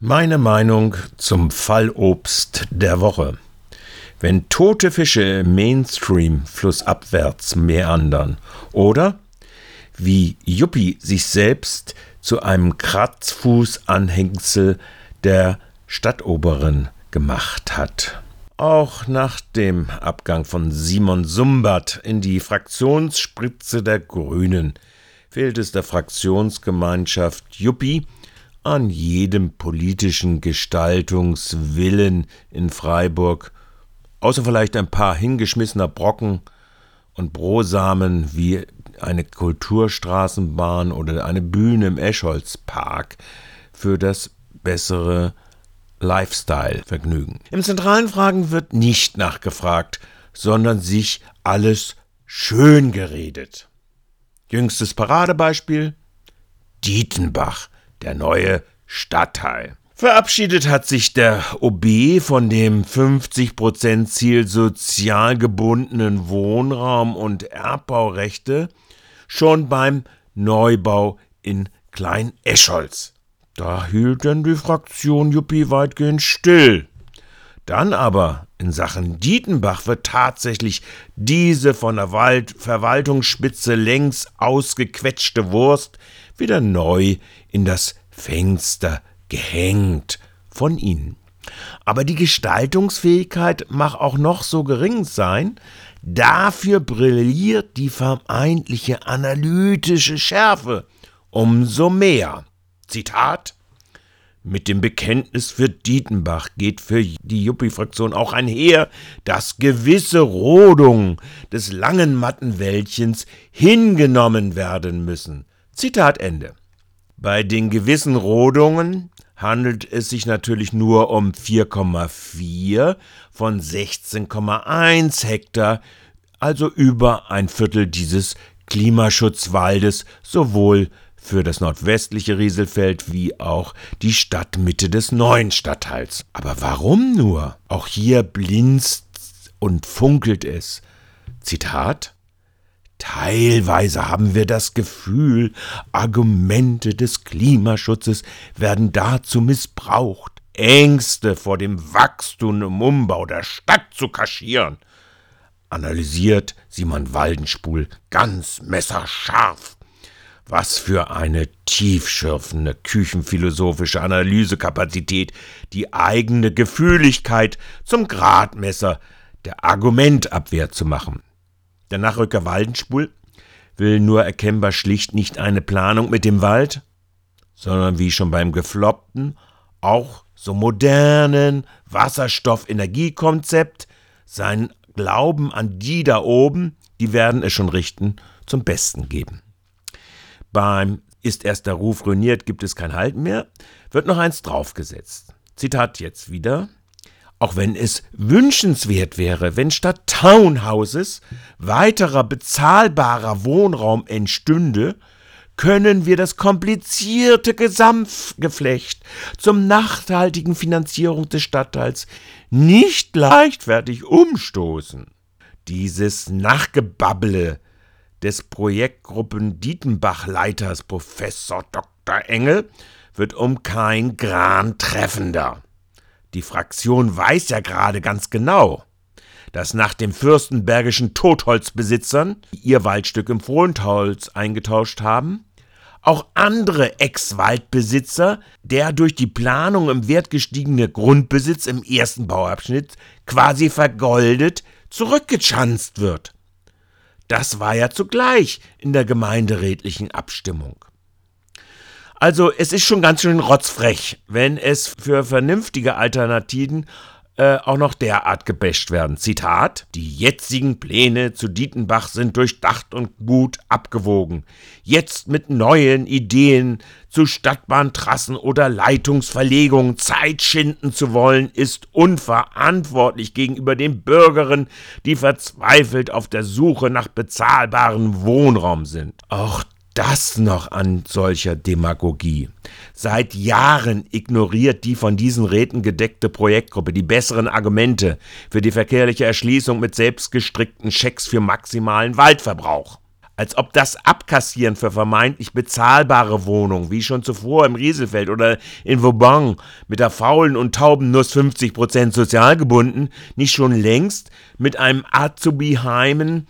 Meine Meinung zum Fallobst der Woche. Wenn tote Fische Mainstream flussabwärts meandern oder wie Yuppie sich selbst zu einem Kratzfußanhängsel der Stadtoberin gemacht hat. Auch nach dem Abgang von Simon Sumbat in die Fraktionsspritze der Grünen fehlt es der Fraktionsgemeinschaft Yuppie an jedem politischen Gestaltungswillen in Freiburg, außer vielleicht ein paar hingeschmissener Brocken und Brosamen wie eine Kulturstraßenbahn oder eine Bühne im Escholzpark für das bessere Lifestyle-Vergnügen. Im zentralen Fragen wird nicht nachgefragt, sondern sich alles schön geredet. Jüngstes Paradebeispiel Dietenbach der neue Stadtteil. Verabschiedet hat sich der OB von dem 50%-Ziel sozial gebundenen Wohnraum und Erbbaurechte schon beim Neubau in Klein-Escholz. Da hielt denn die Fraktion Juppie weitgehend still. Dann aber in Sachen Dietenbach wird tatsächlich diese von der Wald Verwaltungsspitze längst ausgequetschte Wurst wieder neu in das Fenster gehängt von ihnen. Aber die Gestaltungsfähigkeit mag auch noch so gering sein, dafür brilliert die vermeintliche analytische Schärfe umso mehr. Zitat mit dem Bekenntnis für Dietenbach geht für die Juppie-Fraktion auch einher, dass gewisse Rodungen des langen Mattenwäldchens hingenommen werden müssen. Zitat Ende. Bei den gewissen Rodungen handelt es sich natürlich nur um 4,4 von 16,1 Hektar, also über ein Viertel dieses Klimaschutzwaldes, sowohl für das nordwestliche Rieselfeld wie auch die Stadtmitte des neuen Stadtteils. Aber warum nur? Auch hier blinzt und funkelt es. Zitat Teilweise haben wir das Gefühl, Argumente des Klimaschutzes werden dazu missbraucht, Ängste vor dem Wachstum im Umbau der Stadt zu kaschieren, analysiert Simon Waldenspul ganz messerscharf. Was für eine tiefschürfende küchenphilosophische Analysekapazität, die eigene Gefühligkeit zum Gradmesser der Argumentabwehr zu machen. Der Nachrücker Waldenspul will nur erkennbar schlicht nicht eine Planung mit dem Wald, sondern wie schon beim gefloppten, auch so modernen Wasserstoffenergiekonzept seinen Glauben an die da oben, die werden es schon richten, zum Besten geben. Beim ist erst der Ruf ruiniert, gibt es kein Halten mehr, wird noch eins draufgesetzt. Zitat jetzt wieder auch wenn es wünschenswert wäre, wenn statt Townhouses weiterer bezahlbarer Wohnraum entstünde, können wir das komplizierte Gesamtgeflecht zum nachhaltigen Finanzierung des Stadtteils nicht leichtfertig umstoßen. Dieses Nachgebabble des Projektgruppen Dietenbach-Leiters Professor Dr. Engel wird um kein Gran treffender. Die Fraktion weiß ja gerade ganz genau, dass nach den fürstenbergischen Totholzbesitzern, die ihr Waldstück im Frontholz eingetauscht haben, auch andere Ex-Waldbesitzer, der durch die Planung im Wert gestiegene Grundbesitz im ersten Bauabschnitt quasi vergoldet zurückgechanzt wird. Das war ja zugleich in der gemeinderätlichen Abstimmung. Also es ist schon ganz schön rotzfrech, wenn es für vernünftige Alternativen äh, auch noch derart gebäscht werden. Zitat: Die jetzigen Pläne zu Dietenbach sind durchdacht und gut abgewogen. Jetzt mit neuen Ideen zu Stadtbahntrassen oder Leitungsverlegungen Zeit schinden zu wollen, ist unverantwortlich gegenüber den Bürgerinnen, die verzweifelt auf der Suche nach bezahlbarem Wohnraum sind. Auch das noch an solcher Demagogie? Seit Jahren ignoriert die von diesen Räten gedeckte Projektgruppe die besseren Argumente für die verkehrliche Erschließung mit selbstgestrickten Schecks für maximalen Waldverbrauch. Als ob das Abkassieren für vermeintlich bezahlbare Wohnungen, wie schon zuvor im Rieselfeld oder in Vauban mit der faulen und tauben Nuss 50% sozial gebunden, nicht schon längst mit einem Azubi-Heimen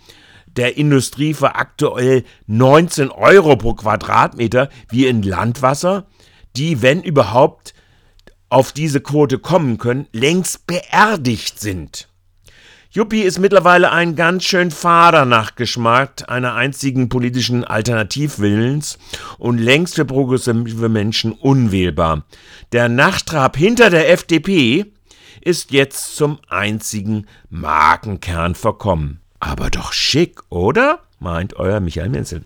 der Industrie für aktuell 19 Euro pro Quadratmeter wie in Landwasser, die, wenn überhaupt, auf diese Quote kommen können, längst beerdigt sind. Juppie ist mittlerweile ein ganz schön fader Nachgeschmack einer einzigen politischen Alternativwillens und längst für progressive Menschen unwählbar. Der Nachtrab hinter der FDP ist jetzt zum einzigen Markenkern verkommen. Aber doch schick, oder? meint euer Michael Menzel.